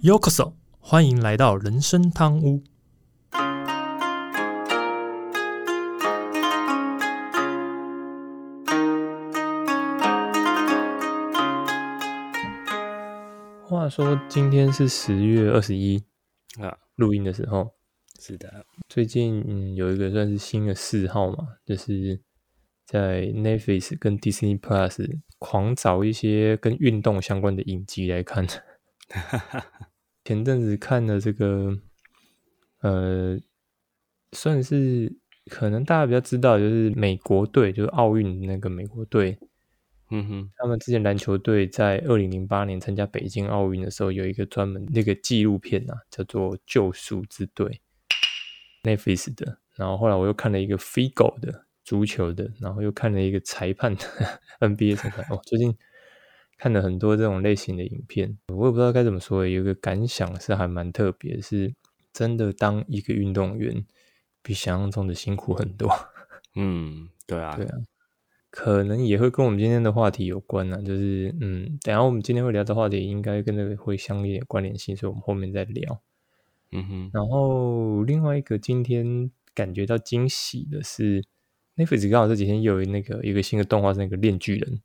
Yokoso，欢迎来到人生汤屋。话说今天是十月二十一啊，录音的时候是的，最近嗯有一个算是新的嗜好嘛，就是在 Netflix 跟 Disney Plus 狂找一些跟运动相关的影集来看。前阵子看了这个，呃，算是可能大家比较知道，就是美国队，就是奥运那个美国队。嗯哼，他们之前篮球队在二零零八年参加北京奥运的时候，有一个专门那个纪录片啊，叫做《救赎之队》，Netflix 的。然后后来我又看了一个 Figo 的足球的，然后又看了一个裁判的 NBA 裁判。哦，最近看了很多这种类型的影片，我也不知道该怎么说，有一个感想是还蛮特别，是真的当一个运动员比想象中的辛苦很多。嗯，对啊，对啊。可能也会跟我们今天的话题有关呢，就是嗯，等下我们今天会聊的话题应该跟那个会相一点关联性，所以我们后面再聊。嗯哼，然后另外一个今天感觉到惊喜的是，Netflix 刚好这几天有那个一个新的动画是那个《链锯人》。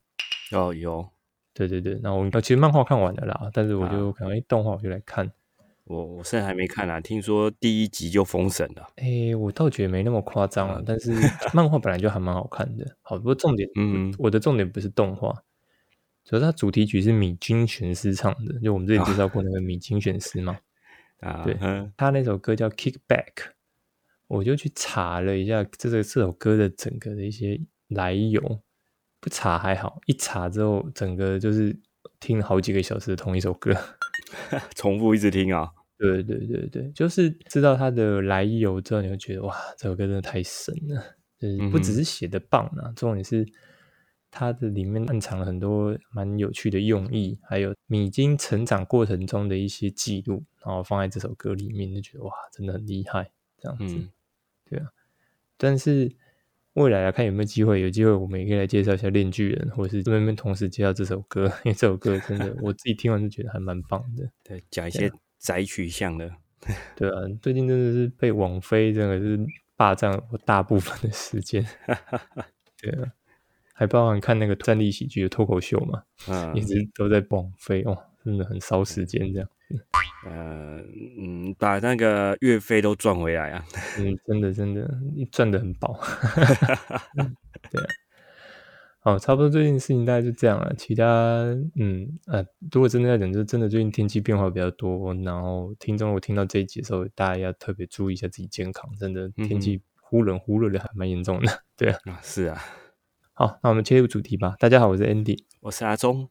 哦，有，对对对，然后我其实漫画看完了啦，但是我就可能哎动画我就来看。我我现在还没看啊，听说第一集就封神了。哎，我倒觉得没那么夸张啊，但是 漫画本来就还蛮好看的。好，不过重点，嗯，我的重点不是动画，主要它主题曲是米津玄师唱的，就我们之前介绍过那个米津玄师嘛。啊，对，他那首歌叫《Kick Back》，我就去查了一下这个这首歌的整个的一些来由。不查还好，一查之后，整个就是听了好几个小时的同一首歌。重复一直听啊，对对对对，就是知道它的来由之后，你会觉得哇，这首歌真的太神了，就是不只是写的棒啊，重点是它的里面暗藏了很多蛮有趣的用意，还有米津成长过程中的一些记录，然后放在这首歌里面，就觉得哇，真的很厉害，这样子，对啊，但是。未来来看有没有机会，有机会我们也可以来介绍一下《链锯人》，或者是这边同时介绍这首歌，因为这首歌真的我自己听完就觉得还蛮棒的。对，讲一些宅取向的。对啊，最近真的是被网飞真的是霸占我大部分的时间。对啊，还包含看那个战地喜剧的脱口秀嘛，一直都在网飞哦，真的很烧时间这样。呃嗯，把那个月费都赚回来啊！嗯，真的真的，你赚的很饱。对，啊好，差不多最近事情大概就这样了。其他，嗯呃，如果真的要讲，就真的最近天气变化比较多，然后听众我听到这一集的时候，大家要特别注意一下自己健康。真的天气忽冷忽热的，还蛮严重的。对啊，是啊。好，那我们切入主题吧。大家好，我是 Andy，我是阿忠。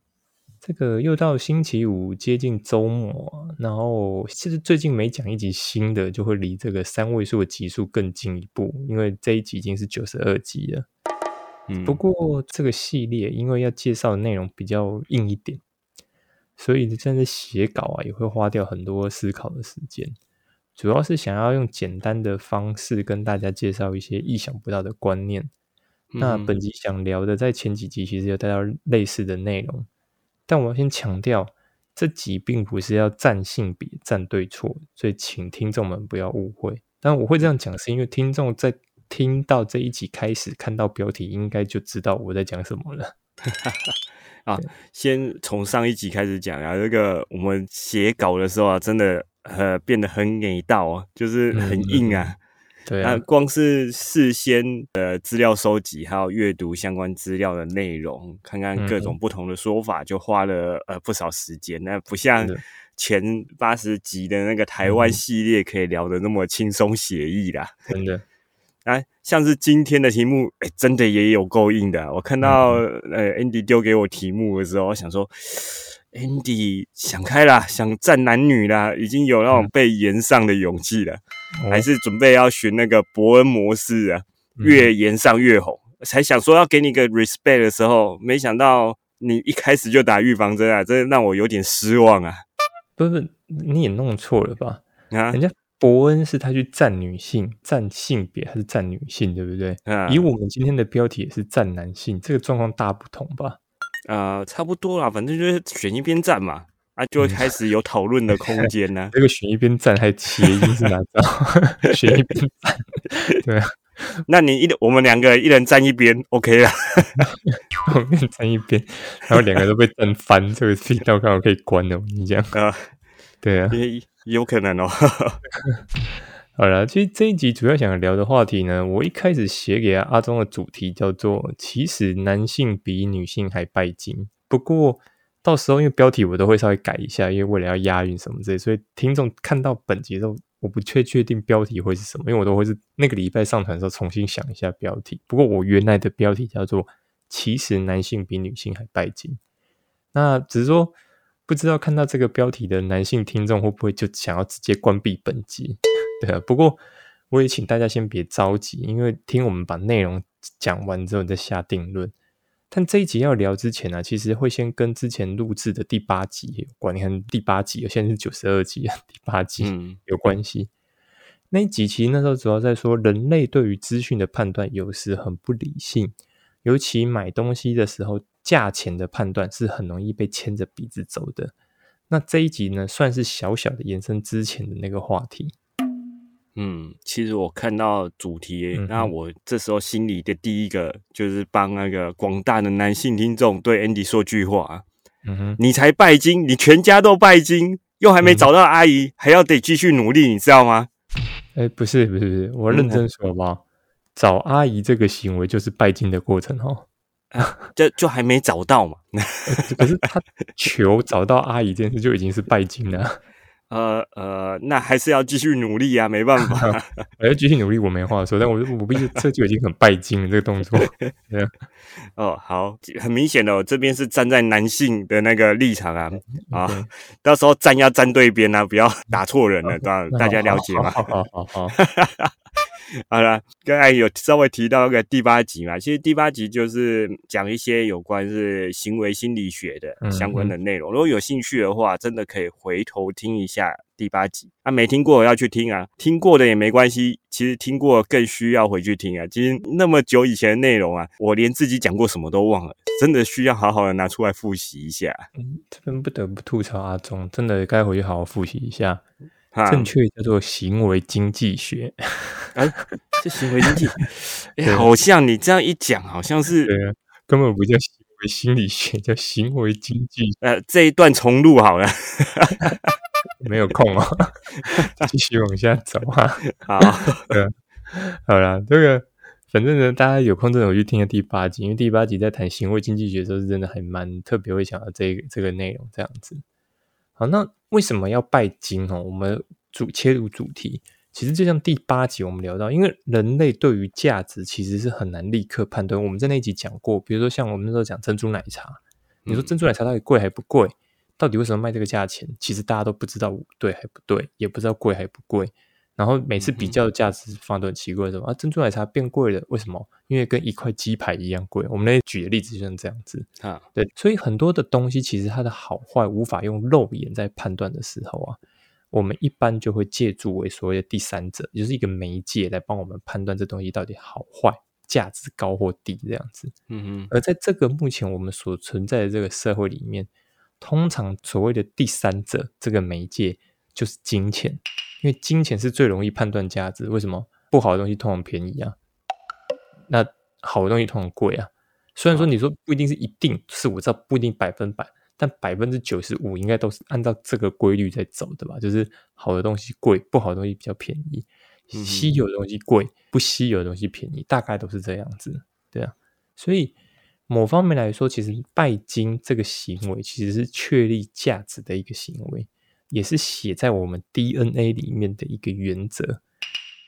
这个又到星期五，接近周末，然后其实最近每讲一集新的，就会离这个三位数的集数更近一步，因为这一集已经是九十二集了。嗯，不过这个系列因为要介绍的内容比较硬一点，所以真的写稿啊也会花掉很多思考的时间，主要是想要用简单的方式跟大家介绍一些意想不到的观念。那本集想聊的，在前几集其实有带到类似的内容。但我要先强调，这集并不是要站性别、站对错，所以请听众们不要误会。但我会这样讲，是因为听众在听到这一集开始看到标题，应该就知道我在讲什么了。啊，先从上一集开始讲啊，这个我们写稿的时候啊，真的呃变得很给道啊，就是很硬啊。对啊，光是事先呃资料收集，还有阅读相关资料的内容，看看各种不同的说法，就花了呃不少时间。那不像前八十集的那个台湾系列，可以聊得那么轻松写意啦。真的，啊，像是今天的题目，哎，真的也有够硬的。我看到呃 Andy 丢给我题目的时候，我想说。Andy 想开啦，想战男女啦，已经有那种被延上的勇气了，还是准备要学那个伯恩模式啊，越延上越红。才想说要给你个 respect 的时候，没想到你一开始就打预防针啊，这让我有点失望啊。不是，你也弄错了吧？啊，人家伯恩是他去战女性，战性别还是战女性，对不对？啊，以我们今天的标题也是男性，这个状况大不同吧？呃，差不多啦，反正就是选一边站嘛。啊，就会开始有讨论的空间呢、这个选一边站还谐音是哪招？选一边站，对啊，那你一我们两个一人站一边，OK 了。后面站一边，然后两个都被站翻，这个频道刚好可以关了。你讲，啊，对啊，也有可能哦。好了，其实这一集主要想聊的话题呢，我一开始写给阿忠的主题叫做“其实男性比女性还拜金”，不过到时候因为标题我都会稍微改一下，因为为了要押韵什么之类，所以听众看到本集的时候，我不确确定标题会是什么，因为我都会是那个礼拜上传的时候重新想一下标题。不过我原来的标题叫做“其实男性比女性还拜金”，那只是说不知道看到这个标题的男性听众会不会就想要直接关闭本集。对啊，不过我也请大家先别着急，因为听我们把内容讲完之后再下定论。但这一集要聊之前呢、其实会先跟之前录制的第八集有关。你看第八集，现在是九十二集，第八集、嗯有关系。那一集其实那时候主要在说，人类对于资讯的判断有时很不理性，尤其买东西的时候，价钱的判断是很容易被牵着鼻子走的。那这一集呢，算是小小的延伸之前的那个话题。嗯，其实我看到主题，嗯那我这时候心里的第一个就是帮那个广大的男性听众对 Andy 说句话：嗯哼，你才拜金，你全家都拜金，又还没找到阿姨，还要得继续努力，你知道吗？哎，不是不是不是，我认真说好不好？找阿姨这个行为就是拜金的过程哦。就就还没找到嘛。可是他求找到阿姨这件事就已经是拜金了。呃呃，那还是要继续努力啊，没办法。我要继续努力，我没话说。但我我毕竟这就已经很拜金了，这个动作。对啊，哦，好，很明显的，我这边是站在男性的那个立场啊啊到时候站要站对边啊，不要打错人了，大大家了解吗？好好好好好，好 了，刚才有稍微提到那个第八集嘛，其实第八集就是讲一些有关是行为心理学的嗯相关的内容。如果有兴趣的话，真的可以回头听一下第八集。啊，没听过要去听啊，听过的也没关系。其实听过更需要回去听啊。其实那么久以前的内容啊，我连自己讲过什么都忘了，真的需要好好的拿出来复习一下。这边不得不吐槽阿忠，真的该回去好好复习一下。哈，正确叫做行为经济学。哎，这行为经济，哎，对好像你这样一讲，好像是对啊，根本不叫行为心理学，叫行为经济。呃这一段重录好了。没有空哦，继续往下走啊。好，好啦，这个反正呢，大家有空真的我去听下第八集，因为第八集在谈行为经济学的时候，是真的还蛮特别会想到这个这个内容这样子。好，那为什么要拜金哦？我们主切入主题，其实就像第八集我们聊到，因为人类对于价值其实是很难立刻判断。我们在那一集讲过，比如说像我们那时候讲珍珠奶茶，你说嗯珍珠奶茶到底贵还不贵？到底为什么卖这个价钱？其实大家都不知道对还不对，也不知道贵还不贵。然后每次比较价值放都很奇怪，什么啊珍珠奶茶变贵了？为什么？因为跟一块鸡排一样贵。我们那举的例子就像这样子。啊，对，所以很多的东西其实它的好坏无法用肉眼在判断的时候啊，我们一般就会借助为所谓的第三者，也就是一个媒介来帮我们判断这东西到底好坏、价值高或低这样子。嗯哼，而在这个目前我们所存在的这个社会里面，通常所谓的第三者这个媒介就是金钱，因为金钱是最容易判断价值。为什么不好的东西通常便宜啊？那好的东西通常贵啊。虽然说你说不一定是一定是我知道不一定百分百，但百分之九十五应该都是按照这个规律在走的吧？就是好的东西贵，不好的东西比较便宜，稀有的东西贵，不稀有的东西便宜，大概都是这样子，对啊。所以某方面来说，其实拜金这个行为其实是确立价值的一个行为，也是写在我们 DNA 里面的一个原则。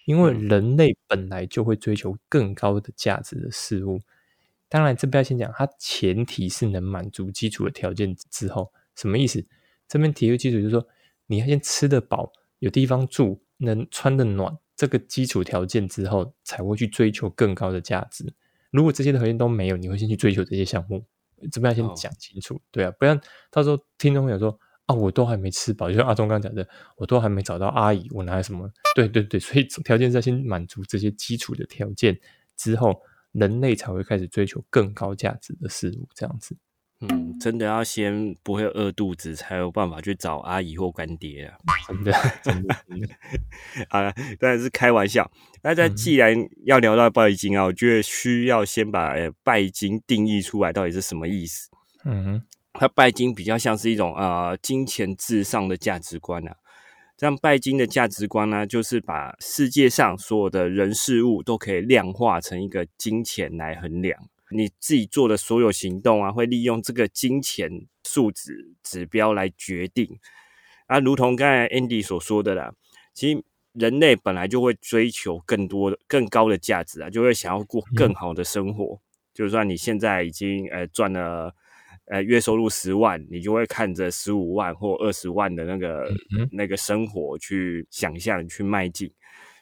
因为嗯人类本来就会追求更高的价值的事物，当然这边要先讲，它前提是能满足基础的条件之后，什么意思？这边提出基础就是说，你要先吃得饱，有地方住，能穿得暖，这个基础条件之后，才会去追求更高的价值。如果这些条件都没有，你会先去追求这些项目，这边要先哦讲清楚，对啊，不然到时候听众朋友说啊，我都还没吃饱，就像阿忠刚刚讲的，我都还没找到阿姨，我拿什么？对对对，所以条件是要先满足这些基础的条件之后，人类才会开始追求更高价值的事物，这样子。嗯，真的要先不会饿肚子，才有办法去找阿姨或干爹啊！真的。啊，当然是开玩笑。那在既然要聊到拜金啊，我觉得需要先把拜金定义出来，到底是什么意思？嗯哼，它拜金比较像是一种啊金钱至上的价值观啊。这样拜金的价值观呢，就是把世界上所有的人事物都可以量化成一个金钱来衡量。你自己做的所有行动啊，会利用这个金钱数值指标来决定。啊，如同刚才 Andy 所说的啦，其实人类本来就会追求更多的、更高的价值啊，就会想要过更好的生活。就算你现在已经呃赚了。呃，月收入十万，你就会看着十五万或二十万的那个那个生活去想象、去迈进。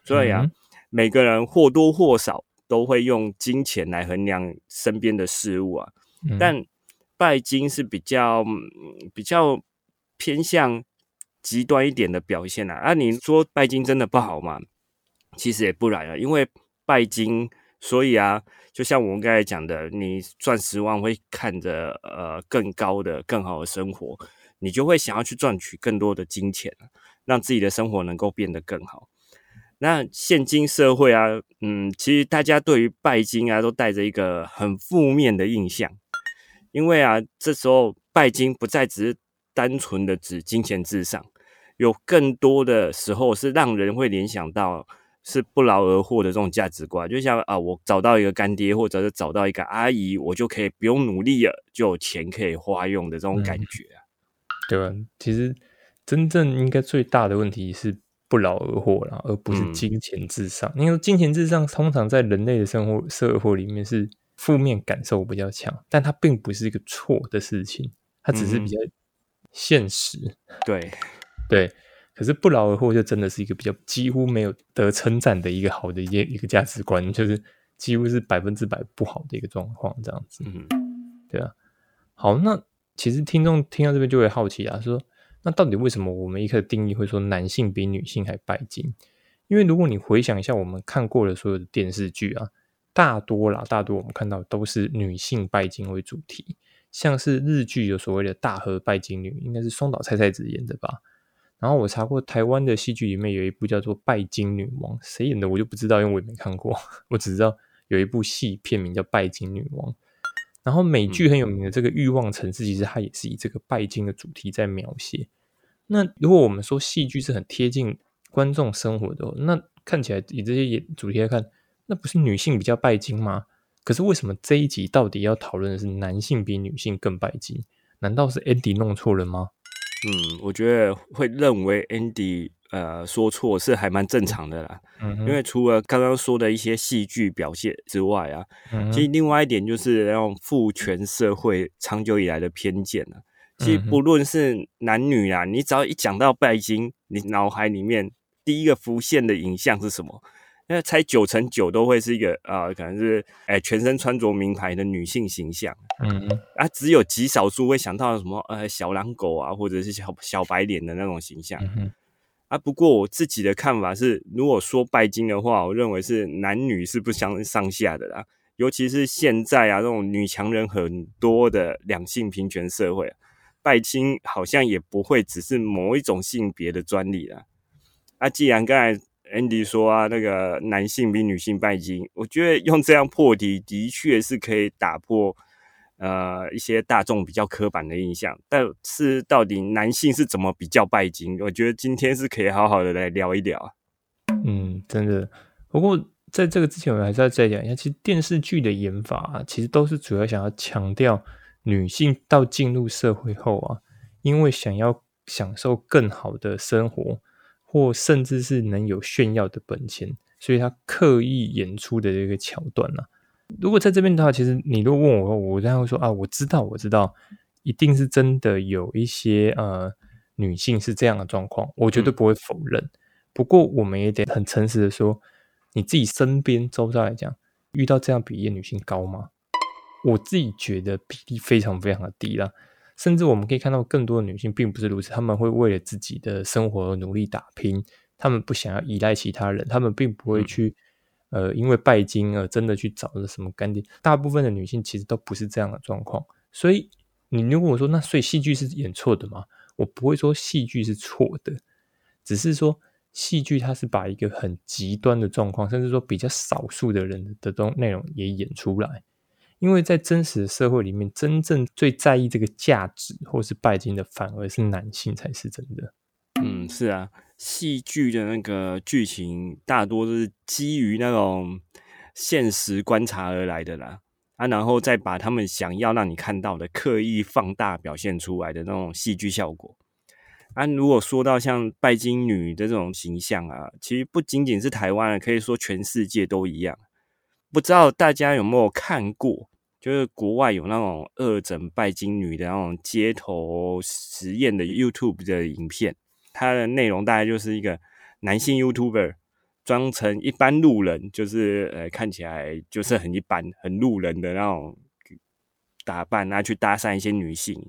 所以啊，每个人或多或少都会用金钱来衡量身边的事物啊。但拜金是比较比较偏向极端一点的表现啊。啊，你说拜金真的不好吗？其实也不然啊，因为拜金。所以啊，就像我们刚才讲的，你赚十万会看着呃更高的、更好的生活，你就会想要去赚取更多的金钱，让自己的生活能够变得更好。那现今社会啊，嗯，其实大家对于拜金啊都带着一个很负面的印象，因为啊，这时候拜金不再只是单纯的指金钱至上，有更多的时候是让人会联想到。是不劳而获的这种价值观，就像啊，我找到一个干爹，或者是找到一个阿姨，我就可以不用努力了，就有钱可以花用的这种感觉啊，对吧？其实真正应该最大的问题是不劳而获啦，而不是金钱至上。因为金钱至上通常在人类的生活社会里面是负面感受比较强，但它并不是一个错的事情，它只是比较现实。对，对。可是不劳而获就真的是一个比较几乎没有得称赞的一个好的一一个价值观，就是几乎是百分之百不好的一个状况，这样子，嗯，对啊。好，那其实听众听到这边就会好奇啊，说那到底为什么我们一开始定义会说男性比女性还拜金？因为如果你回想一下我们看过的所有的电视剧啊，大多啦，大多我们看到都是女性拜金为主题，像是日剧有所谓的大和拜金女，应该是松岛菜菜子演的吧。然后我查过台湾的戏剧里面有一部叫做《拜金女王》，谁演的我就不知道，因为我也没看过。我只知道有一部戏片名叫《拜金女王》。然后美剧很有名的这个《欲望城市》，其实它也是以这个拜金的主题在描写。那如果我们说戏剧是很贴近观众生活的，那看起来以这些演主题来看，那不是女性比较拜金吗？可是为什么这一集到底要讨论的是男性比女性更拜金？难道是 Andy 弄错了吗？嗯，我觉得会认为 Andy 呃说错是还蛮正常的啦。嗯，因为除了刚刚说的一些戏剧表现之外啊，其实另外一点就是那种父权社会长久以来的偏见啊。其实不论是男女啊，你只要一讲到拜金，你脑海里面第一个浮现的影像是什么？那猜九成九都会是一个啊，可能是哎全身穿着名牌的女性形象，嗯，啊，只有极少数会想到什么呃小狼狗啊，或者是小小白脸的那种形象，啊，不过我自己的看法是，如果说拜金的话，我认为是男女是不相上下的啦，尤其是现在啊这种女强人很多的两性平权社会，拜金好像也不会只是某一种性别的专利啦，啊，既然刚才。Andy 说啊，那个男性比女性拜金，我觉得用这样破题的确是可以打破呃一些大众比较刻板的印象。但是到底男性是怎么比较拜金？我觉得今天是可以好好的来聊一聊。嗯，真的。不过在这个之前，我还是要再讲一下，其实电视剧的演法啊其实都是主要想要强调女性到进入社会后啊，因为想要享受更好的生活。或甚至是能有炫耀的本钱，所以他刻意演出的这个桥段呢？如果在这边的话，其实你如果问我，我当然会说啊，我知道，我知道，一定是真的有一些呃女性是这样的状况，我绝对不会否认。不过我们也得很诚实的说，你自己身边周遭来讲，遇到这样比例女性高吗？我自己觉得比例非常非常的低了。甚至我们可以看到，更多的女性并不是如此，她们会为了自己的生活而努力打拼，她们不想要依赖其他人，她们并不会去，呃，因为拜金而真的去找了什么干爹。大部分的女性其实都不是这样的状况，所以你如果我说那所以戏剧是演错的吗？我不会说戏剧是错的，只是说戏剧它是把一个很极端的状况，甚至说比较少数的人的东内容也演出来。因为在真实的社会里面，真正最在意这个价值或是拜金的，反而是男性才是真的。嗯，是啊，戏剧的那个剧情大多都是基于那种现实观察而来的啦，啊，然后再把他们想要让你看到的刻意放大表现出来的那种戏剧效果。啊，如果说到像拜金女的这种形象啊，其实不仅仅是台湾，可以说全世界都一样。不知道大家有没有看过？就是国外有那种恶整拜金女的那种街头实验的 YouTube 的影片，它的内容大概就是一个男性 YouTuber 装成一般路人，就是呃看起来就是很一般、很路人的那种打扮，拿去搭讪一些女性，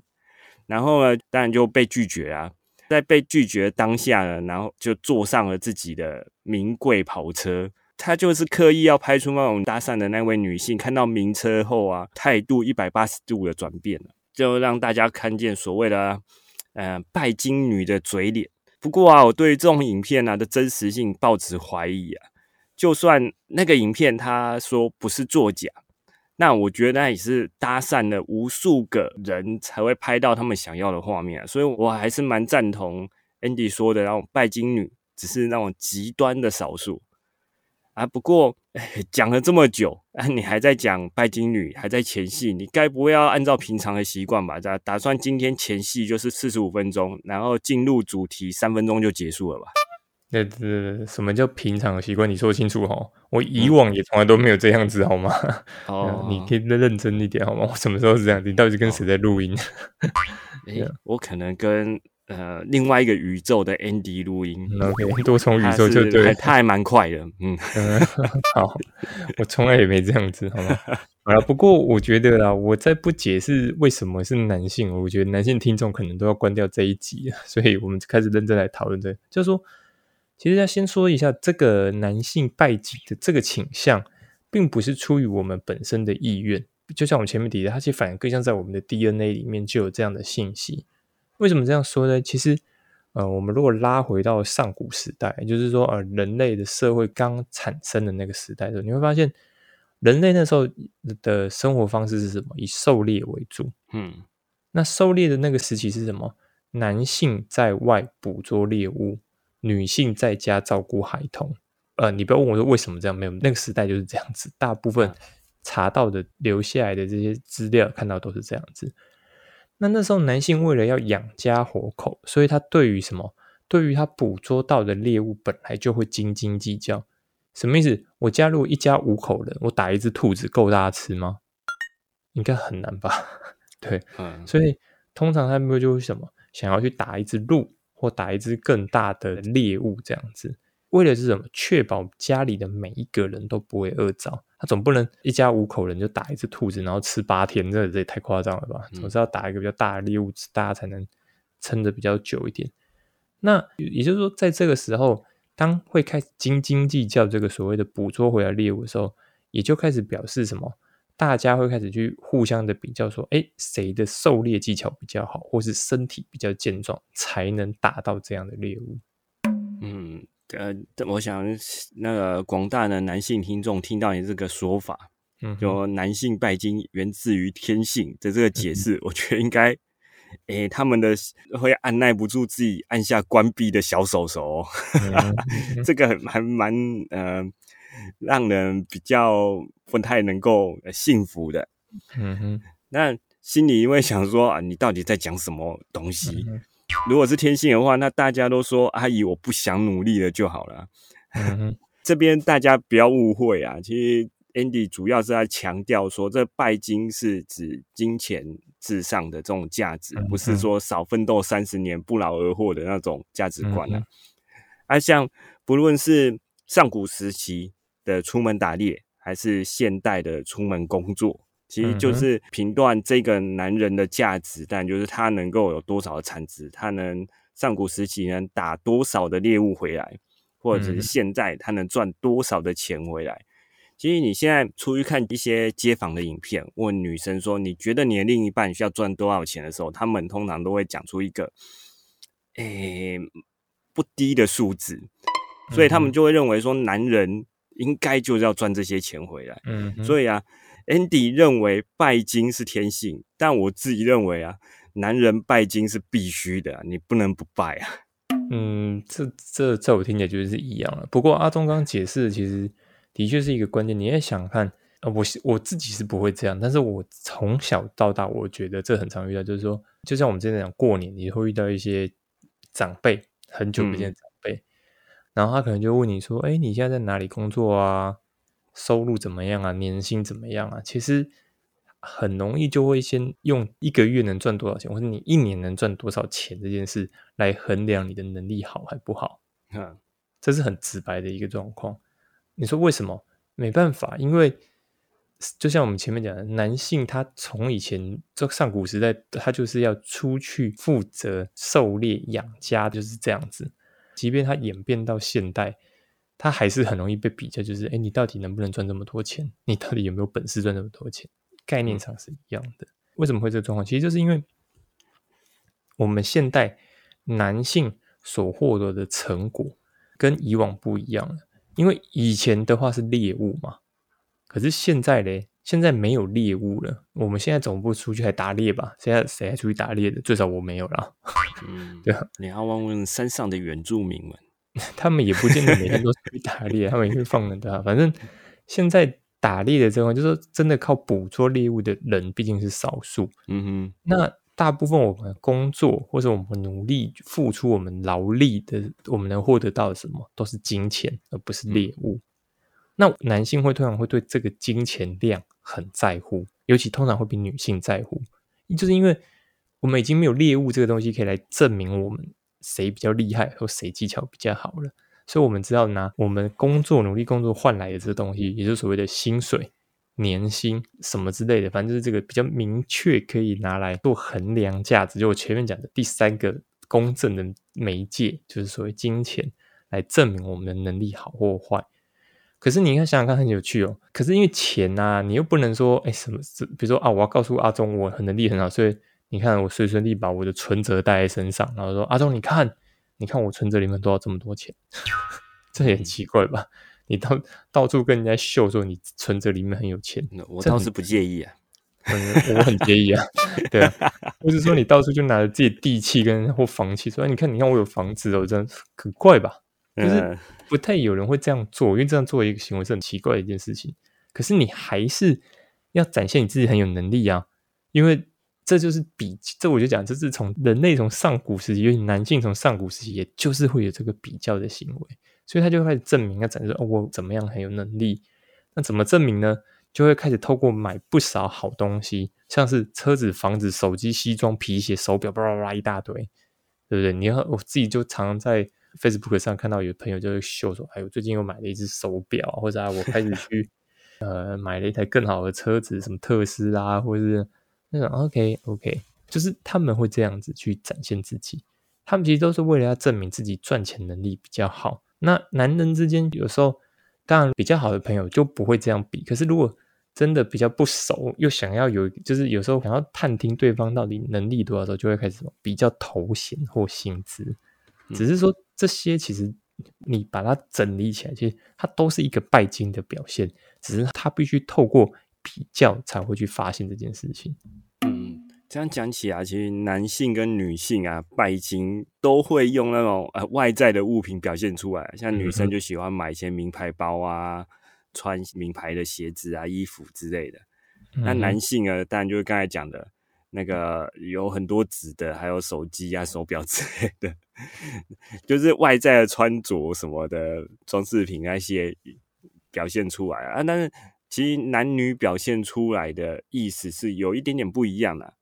然后呢，当然就被拒绝啊。在被拒绝当下呢，然后就坐上了自己的名贵跑车。他就是刻意要拍出那种搭讪的那位女性，看到名车后啊，态度一百八十度的转变了，就让大家看见所谓的呃拜金女的嘴脸。不过啊，我对这种影片啊的真实性抱持怀疑啊。就算那个影片他说不是作假，那我觉得那也是搭讪了无数个人才会拍到他们想要的画面啊。所以我还是蛮赞同 Andy 说的，那种拜金女只是那种极端的少数。啊，不过讲了这么久，啊，你还在讲拜金女，还在前戏，你该不会要按照平常的习惯吧？打打算今天前戏就是四十五分钟，然后进入主题三分钟就结束了吧？对对对，什么叫平常的习惯？你说清楚哈，我以往也从来都没有这样子，好吗？哦，你可以认真一点好吗？我什么时候是这样？你到底跟谁在录音？哎 我可能跟。呃，另外一个宇宙的 Andy 录音，OK，多重宇宙就对，他还蛮快的，嗯，好，我从来也没这样子，好吗？好了，不过我觉得啦，我在不解释为什么是男性，我觉得男性听众可能都要关掉这一集，所以我们开始认真来讨论这，就是说，其实要先说一下，这个男性拜金的这个倾向，并不是出于我们本身的意愿，就像我们前面提的，它其实反而更像在我们的 DNA 里面就有这样的信息。为什么这样说呢？其实，呃，我们如果拉回到上古时代，就是说，呃，人类的社会刚产生的那个时代的时候，你会发现，人类那时候的生活方式是什么？以狩猎为主。嗯，那狩猎的那个时期是什么？男性在外捕捉猎物，女性在家照顾孩童。呃，你不要问我说为什么这样，没有那个时代就是这样子。大部分查到的、留下来的这些资料，看到都是这样子。那那时候，男性为了要养家活口，所以他对于什么？对于他捕捉到的猎物，本来就会斤斤计较。什么意思？我加入一家五口人，我打一只兔子够大家吃吗？应该很难吧？对，嗯，所以通常他们就会什么，想要去打一只鹿，或打一只更大的猎物，这样子。为了是什么？确保家里的每一个人都不会饿着。他总不能一家五口人就打一只兔子，然后吃八天，这这也太夸张了吧？总是要打一个比较大的猎物，大家才能撑得比较久一点。那也就是说，在这个时候，当会开始斤斤计较这个所谓的捕捉回来猎物的时候，也就开始表示什么？大家会开始去互相的比较，说，哎，谁的狩猎技巧比较好，或是身体比较健壮，才能打到这样的猎物？嗯。呃，我想那个广大的男性听众听到你这个说法，嗯，就男性拜金源自于天性的这个解释，我觉得应该，诶，他们的会按耐不住自己按下关闭的小手手，这个还蛮呃，让人比较不太能够幸福的。嗯哼，那心里因为想说啊，你到底在讲什么东西？如果是天性的话，那大家都说阿姨，我不想努力了就好了。这边大家不要误会啊，其实 Andy 主要是在强调说，这拜金是指金钱至上的这种价值，不是说少奋斗三十年不劳而获的那种价值观啊。而像不论是上古时期的出门打猎，还是现代的出门工作。其实就是评断这个男人的价值，但就是他能够有多少的产值，他能上古时期能打多少的猎物回来，或者是现在他能赚多少的钱回来。其实你现在出去看一些街访的影片，问女生说你觉得你的另一半需要赚多少钱的时候，他们通常都会讲出一个诶、不低的数字，所以他们就会认为说男人应该就是要赚这些钱回来。嗯，所以啊，Andy 认为拜金是天性，但我自己认为啊，男人拜金是必须的啊、你不能不拜啊。嗯，这这在我听起来就是一样了。不过阿忠刚刚解释的，其实的确是一个关键。你也想看，呃，我我自己是不会这样，但是我从小到大，我觉得这很常遇到，就是说，就像我们之前讲过年，你会遇到一些长辈，很久不见的长辈，然后他可能就问你说：“哎，你现在在哪里工作啊？收入怎么样啊？年薪怎么样啊？”其实很容易就会先用一个月能赚多少钱，或者你一年能赚多少钱这件事来衡量你的能力好还不好。嗯这是很直白的一个状况。你说为什么？没办法，因为就像我们前面讲的，男性他从以前就上古时代，他就是要出去负责狩猎养家，就是这样子。即便他演变到现代，他还是很容易被比较，就是哎，你到底能不能赚这么多钱？你到底有没有本事赚这么多钱？概念上是一样的。为什么会这个状况？其实就是因为我们现代男性所获得的成果跟以往不一样了。因为以前的话是猎物嘛，可是现在嘞，现在没有猎物了。我们现在总不出去还打猎吧？现在谁还出去打猎的？最少我没有啦。嗯，对啊，你要问问山上的原住民们。他们也不见得每天都出去打猎，他们也会放人的。反正现在打猎的这种，就是说真的靠捕捉猎物的人毕竟是少数。嗯哼，那大部分我们工作或者我们努力付出我们劳力的，我们能获得到的什么，都是金钱，而不是猎物。那男性会通常会对这个金钱量很在乎，尤其通常会比女性在乎，就是因为我们已经没有猎物这个东西可以来证明我们谁比较厉害或谁技巧比较好了，所以我们知道拿我们工作努力工作换来的这东西，也就是所谓的薪水。年薪什么之类的，反正就是这个比较明确可以拿来做衡量价值。就我前面讲的第三个公正的媒介，就是所谓金钱来证明我们的能力好或坏。可是你看想想看，很有趣哦。可是因为钱啊，你又不能说，哎，什么？比如说啊，我要告诉阿忠我很能力很好，所以你看我随随地把我的存折带在身上，然后说阿忠，你看，你看我存折里面多少这么多钱，这也很奇怪吧？你到到处跟人家秀说你存折里面很有钱，我倒是不介意啊。嗯，我很介意啊，对啊，或者说你到处就拿着自己的地契跟或房契说，哎你看，你看我有房子哦，这样很怪吧？就是嗯不太有人会这样做，因为这样做一个行为是很奇怪的一件事情。可是你还是要展现你自己很有能力啊，因为这就是比，这我就讲，这是从人类从上古时期，因为男性从上古时期，也就是会有这个比较的行为，所以他就开始证明，要展示哦，我怎么样很有能力。那怎么证明呢？就会开始透过买不少好东西，像是车子、房子、手机、西装、皮鞋、手表，巴拉巴拉一大堆，对不对？你要我自己就常常在 Facebook 上看到有朋友就会秀说，哎，我最近又买了一只手表，或者啊，我开始去呃买了一台更好的车子，什么特斯拉，或者是那种 OK OK，就是他们会这样子去展现自己，他们其实都是为了要证明自己赚钱能力比较好。那男人之间有时候，当然比较好的朋友就不会这样比，可是如果真的比较不熟，又想要有，就是有时候想要探听对方到底能力多少时候，就会开始比较头衔或薪资。只是说这些其实你把它整理起来，其实它都是一个拜金的表现，只是它必须透过比较才会去发现这件事情。嗯，这样讲起来，其实男性跟女性啊，拜金都会用那种呃外在的物品表现出来，像女生就喜欢买一些名牌包啊，穿名牌的鞋子啊、衣服之类的。那嗯男性啊，当然就是刚才讲的那个有很多纸的，还有手机啊、手表之类的，就是外在的穿着什么的装饰品那些表现出来啊。但是其实男女表现出来的意思是有一点点不一样的。啊，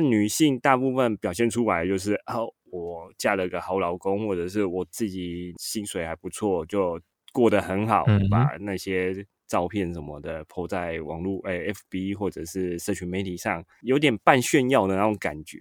女性大部分表现出来就是啊，我嫁了个好老公，或者是我自己薪水还不错，就过得很好，嗯把那些照片什么的 po 在网络诶、FB 或者是社群媒体上，有点半炫耀的那种感觉。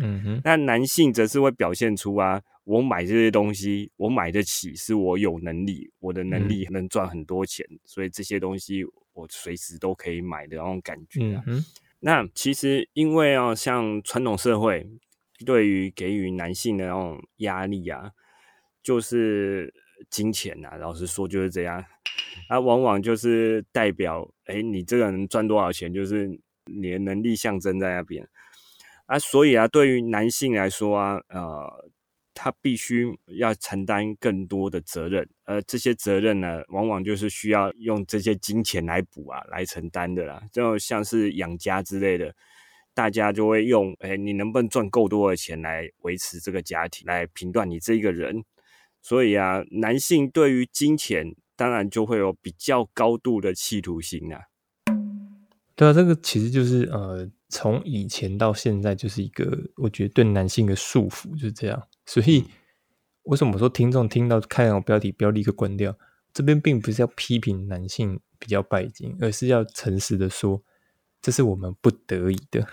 嗯哼，那男性则是会表现出啊，我买这些东西，我买得起，是我有能力，我的能力能赚很多钱，所以这些东西我随时都可以买的那种感觉啊。嗯哼，那其实因为啊，像传统社会对于给予男性的那种压力啊，就是金钱啊，老实说就是这样，啊，往往就是代表，哎，你这个人赚多少钱，就是你的能力象征在那边。啊，所以啊，对于男性来说啊，呃，他必须要承担更多的责任，而这些责任呢，往往就是需要用这些金钱来补啊，来承担的啦。就像是养家之类的，大家就会用，哎，你能不能赚够多的钱来维持这个家庭，来评断你这一个人。所以啊，男性对于金钱，当然就会有比较高度的企图心啊。对啊，这个其实就是呃，从以前到现在，就是一个我觉得对男性的束缚，就是这样。所以为什么说听众听到看到标题不要立刻关掉？这边并不是要批评男性比较拜金，而是要诚实的说，这是我们不得已的。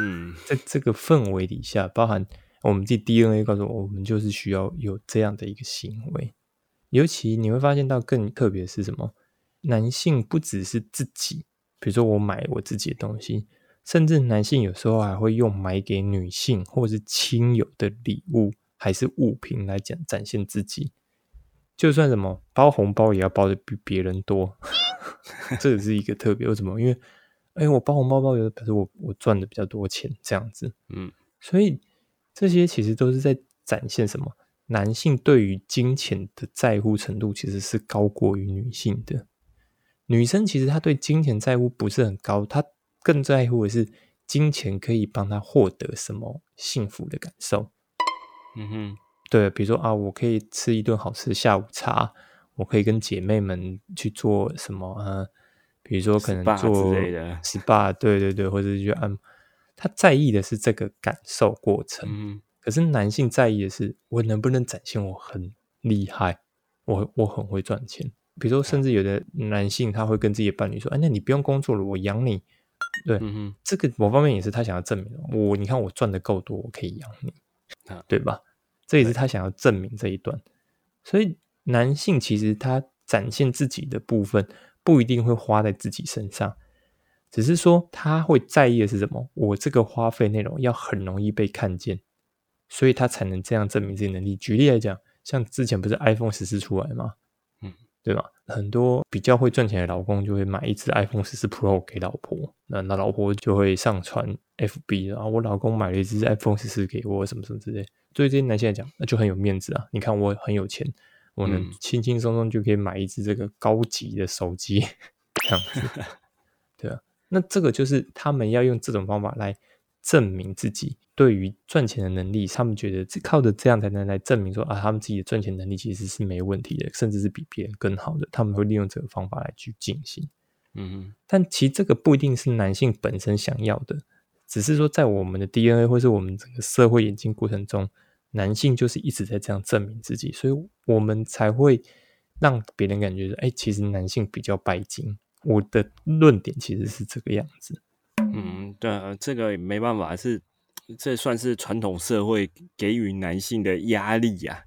嗯，在这个氛围底下，包含我们自己 DNA 告诉我，我们就是需要有这样的一个行为。尤其你会发现到更特别是什么？男性不只是自己。比如说，我买我自己的东西，甚至男性有时候还会用买给女性或是亲友的礼物，还是物品来讲展现自己。就算什么包红包，也要包的比别人多，这也是一个特别。为什么？因为，哎，我包红包包，有的表示我我赚的比较多钱，这样子。嗯，所以这些其实都是在展现什么？男性对于金钱的在乎程度，其实是高过于女性的。女生其实她对金钱在乎不是很高，她更在乎的是金钱可以帮她获得什么幸福的感受。嗯哼，对，比如说啊，我可以吃一顿好吃的下午茶，我可以跟姐妹们去做什么啊？比如说可能做 SPA，对对对，或者是去按。他在意的是这个感受过程，嗯，可是男性在意的是我能不能展现我很厉害，我我很会赚钱。比如说，甚至有的男性他会跟自己的伴侣说：“哎，那你不用工作了，我养你。”对，嗯这个某方面也是他想要证明我，你看我赚的够多，我可以养你，对吧？这也是他想要证明这一段。所以，男性其实他展现自己的部分不一定会花在自己身上，只是说他会在意的是什么？我这个花费内容要很容易被看见，所以他才能这样证明自己能力。举例来讲，像之前不是 iPhone 十四出来吗？对吧？很多比较会赚钱的老公就会买一只 iPhone 十四 Pro 给老婆，那那老婆就会上传 FB 然后，我老公买了一只 iPhone 十四给我，什么什么之类。对这些男性来讲，那就很有面子啊！你看我很有钱，我能轻轻松松就可以买一只这个高级的手机，这样子。对啊，那这个就是他们要用这种方法来。证明自己对于赚钱的能力，他们觉得靠着这样才能来证明说啊，他们自己的赚钱能力其实是没问题的，甚至是比别人更好的。他们会利用这个方法来去进行。嗯，但其实这个不一定是男性本身想要的，只是说在我们的 DNA 或是我们整个社会演进过程中，男性就是一直在这样证明自己，所以我们才会让别人感觉说，哎，其实男性比较拜金。我的论点其实是这个样子。嗯，对啊，这个没办法，是这算是传统社会给予男性的压力呀。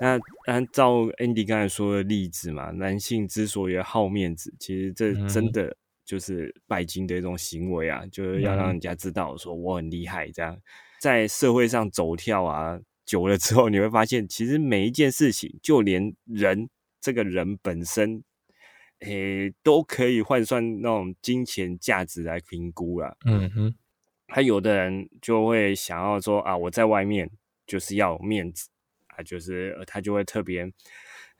那按照 Andy 刚才说的例子嘛，男性之所以好面子，其实这真的就是拜金的一种行为啊，就是要让人家知道说我很厉害。这样在社会上走跳啊，久了之后，你会发现，其实每一件事情，就连人这个人本身。诶，都可以换算那种金钱价值来评估了。嗯哼，他有的人就会想要说啊，我在外面就是要面子啊，就是他就会特别，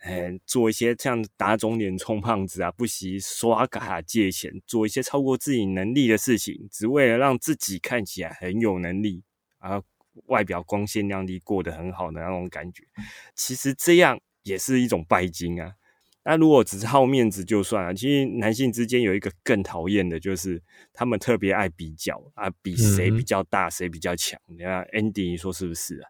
嗯，做一些像打肿脸充胖子啊，不惜刷卡借钱，做一些超过自己能力的事情，只为了让自己看起来很有能力啊，外表光鲜亮丽，过得很好的那种感觉。其实这样也是一种拜金啊。那如果只是好面子就算了，其实男性之间有一个更讨厌的，就是他们特别爱比较啊，比谁比较大，谁比较强。你看 Andy，你说是不是啊？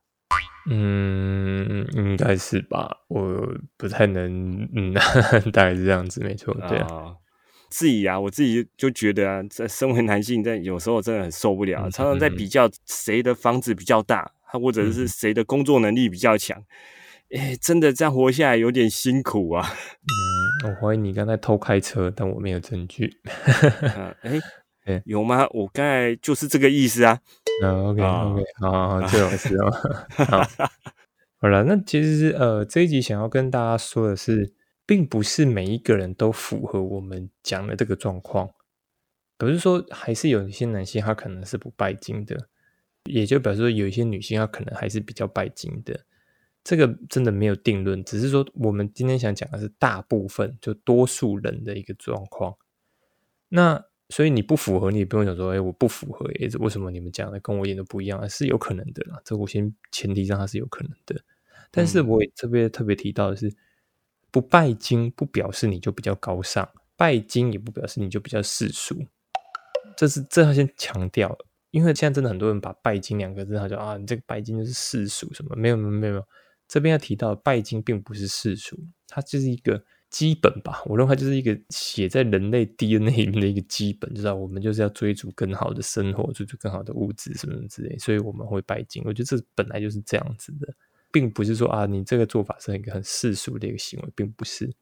嗯，应该是吧，我不太能，嗯，大概是这样子，没错，对啊。自己啊，我自己就觉得啊，在身为男性，在有时候真的很受不了，常常在比较谁的房子比较大，或者是谁的工作能力比较强。哎，真的这样活下来有点辛苦啊。嗯，我怀疑你刚才偷开车，但我没有证据。哎哎，有吗？我刚才就是这个意思啊。嗯，OK OK，好，这种事哦。好，好了，那其实是呃，这一集想要跟大家说的是，并不是每一个人都符合我们讲的这个状况。不是说还是有一些男性他可能是不拜金的，也就表示说有一些女性她可能还是比较拜金的。这个真的没有定论，只是说我们今天想讲的是大部分，就多数人的一个状况。那所以你不符合，你也不用想说，哎，我不符合，哎，为什么你们讲的跟我一点都不一样？是有可能的啦，这我先前提上它是有可能的。但是我也特别特别提到的是，不拜金不表示你就比较高尚，拜金也不表示你就比较世俗。这是这要先强调，因为现在真的很多人把拜金两个字，他就啊，你这个拜金就是世俗什么？没有没有没有。这边要提到，拜金并不是世俗，它就是一个基本吧。我认为它就是一个写在人类 DNA 里面的一个基本，知道我们就是要追逐更好的生活，追逐更好的物质什么之类，所以我们会拜金。我觉得这本来就是这样子的，并不是说啊，你这个做法是一个很世俗的一个行为，并不是。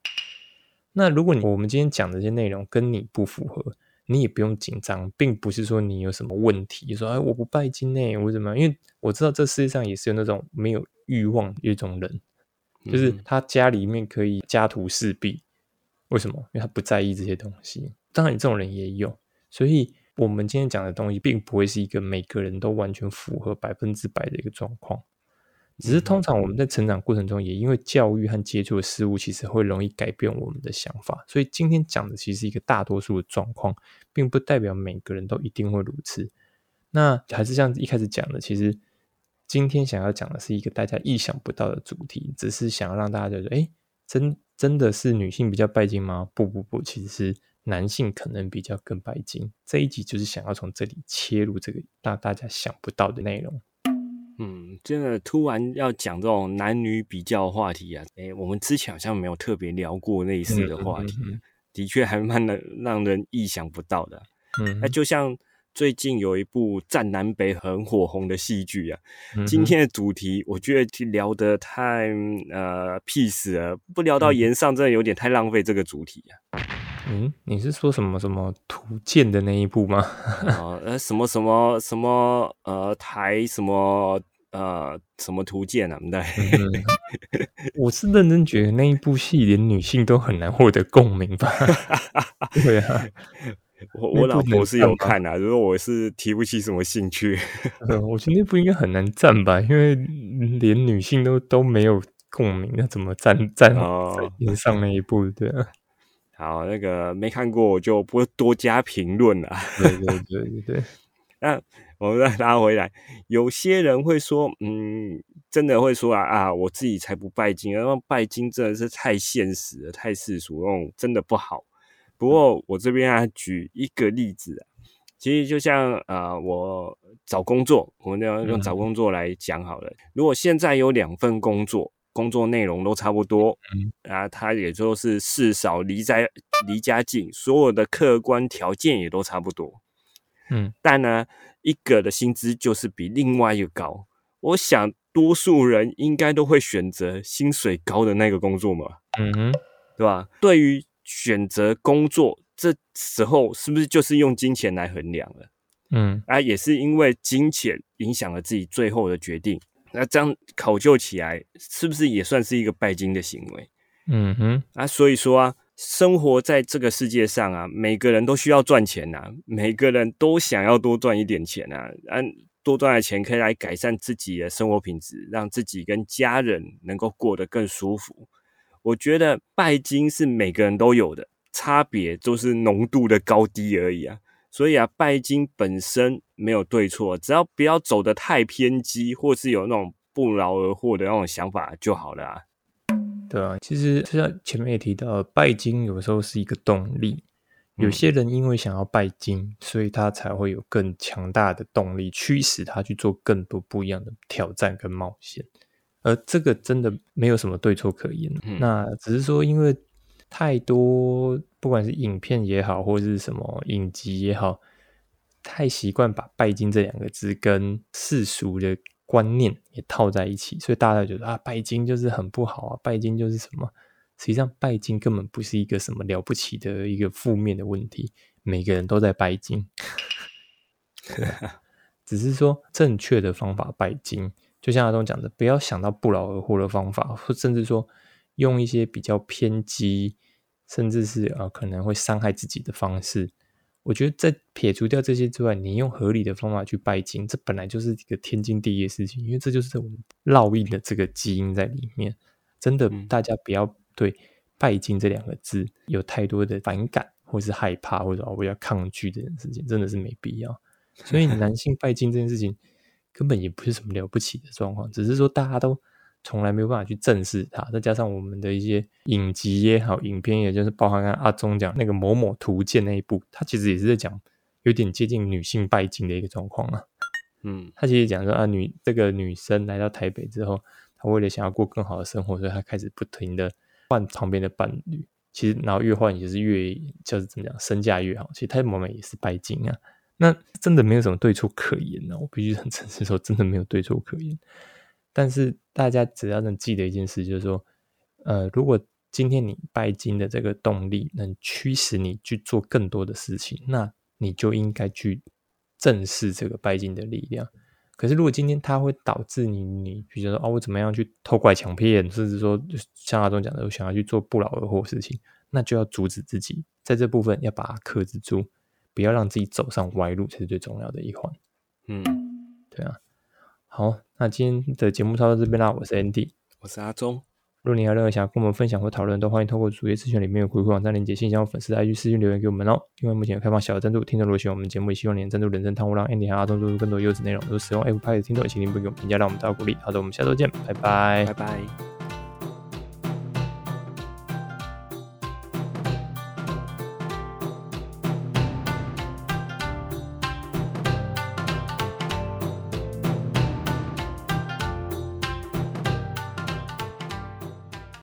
那如果我们今天讲的这些内容跟你不符合，你也不用紧张，并不是说你有什么问题，说哎我不拜金呢，我怎么？因为我知道这世界上也是有那种没有。欲望一种人，就是他家里面可以家徒四壁，为什么？因为他不在意这些东西。当然，这种人也有。所以，我们今天讲的东西，并不会是一个每个人都完全符合百分之百的一个状况。只是通常我们在成长过程中，也因为教育和接触的事物，其实会容易改变我们的想法。所以，今天讲的其实一个大多数的状况，并不代表每个人都一定会如此。那还是像一开始讲的，其实。今天想要讲的是一个大家意想不到的主题，只是想要让大家觉得，哎，真真的是女性比较拜金吗？不不不，其实是男性可能比较更拜金。这一集就是想要从这里切入这个让大家想不到的内容。嗯，真的突然要讲这种男女比较话题啊，哎，我们之前好像没有特别聊过类似的话题，的确还蛮能让人意想不到的。嗯，那就像。最近有一部战南北很火红的戏剧啊，今天的主题我觉得聊得太呃屁死了，不聊到言上真的有点太浪费这个主题啊。嗯，你是说什么什么图鉴的那一部吗？呃，什么什么什么呃台什么呃什么图鉴啊？对，我是认真觉得那一部戏连女性都很难获得共鸣吧。对啊。我我老婆是有看啊，如果我是提不起什么兴趣，我觉得那部应该很难赞吧，因为连女性都都没有共鸣，那怎么赞赞在上那一部？对啊，好，那个没看过我就不多加评论了。对对对对对，那我们再拉回来，有些人会说，嗯，真的会说啊啊，我自己才不拜金，然后拜金真的是太现实了，太世俗，那种真的不好。不过我这边啊，举一个例子啊，其实就像呃，我找工作，我们要用找工作来讲好了。如果现在有两份工作，工作内容都差不多，嗯啊，他也就是事少离在离家近，所有的客观条件也都差不多，嗯，但呢，一个的薪资就是比另外一个高。我想多数人应该都会选择薪水高的那个工作嘛，嗯哼，对吧？对于选择工作，这时候是不是就是用金钱来衡量了？嗯，啊，也是因为金钱影响了自己最后的决定。那这样考究起来，是不是也算是一个拜金的行为？嗯哼，啊，所以说啊，生活在这个世界上啊，每个人都需要赚钱呐，每个人都想要多赚一点钱啊，啊，多赚的钱可以来改善自己的生活品质，让自己跟家人能够过得更舒服。我觉得拜金是每个人都有的，差别就是浓度的高低而已啊。所以啊，拜金本身没有对错，只要不要走得太偏激，或是有那种不劳而获的那种想法就好了啊。对啊，其实就像前面也提到，拜金有时候是一个动力。有些人因为想要拜金，所以他才会有更强大的动力，驱使他去做更多不一样的挑战跟冒险。而这个真的没有什么对错可言，那只是说，因为太多，不管是影片也好，或者是什么影集也好，太习惯把拜金这两个字跟世俗的观念也套在一起，所以大家觉得啊，拜金就是很不好啊，拜金就是什么？实际上，拜金根本不是一个什么了不起的一个负面的问题，每个人都在拜金，只是说正确的方法拜金，就像阿东讲的，不要想到不劳而获的方法，或甚至说用一些比较偏激，甚至是呃可能会伤害自己的方式。我觉得在撇除掉这些之外，你用合理的方法去拜金，这本来就是一个天经地义的事情，因为这就是我们烙印的这个基因在里面。真的，大家不要。对“拜金”这两个字有太多的反感，或是害怕，或者我要抗拒这件事情，真的是没必要。所以 男性拜金这件事情根本也不是什么了不起的状况，只是说大家都从来没有办法去正视它。再加上我们的一些影集也好，影片也就是包含阿忠讲那个某某图鉴那一部，他其实也是在讲有点接近女性拜金的一个状况啊。嗯，他其实讲说啊，女这个女生来到台北之后，她为了想要过更好的生活，所以她开始不停的。换旁边的伴侣，其实然后越换也是越就是怎么讲，身价越好。其实他某某也是拜金啊，那真的没有什么对错可言呢。我必须很诚实说，真的没有对错可言。但是大家只要能记得一件事，就是说，呃，如果今天你拜金的这个动力能驱使你去做更多的事情，那你就应该去正视这个拜金的力量。可是，如果今天它会导致你，你比如说哦，我怎么样去偷拐抢骗，甚至说像阿忠讲的，我想要去做不劳而获的事情，那就要阻止自己在这部分要把它克制住，不要让自己走上歪路，才是最重要的一环。嗯，对啊。好，那今天的节目到这边啦，我是 Andy，我是阿忠。如果你有任何想跟我们分享或讨论，都欢迎透过主页资讯里面有回馈网站链接，信箱粉丝 IG 私信留言给我们哦。因为目前有开放小额赞助，听众如果喜欢我们节目，也希望您赞助人生汤屋，让 Andy 和阿忠做出更多优质内容。如果使用 F 拍的听众，请您不给我们评价，让我们得到鼓励。好的，我们下周见，拜拜，拜拜。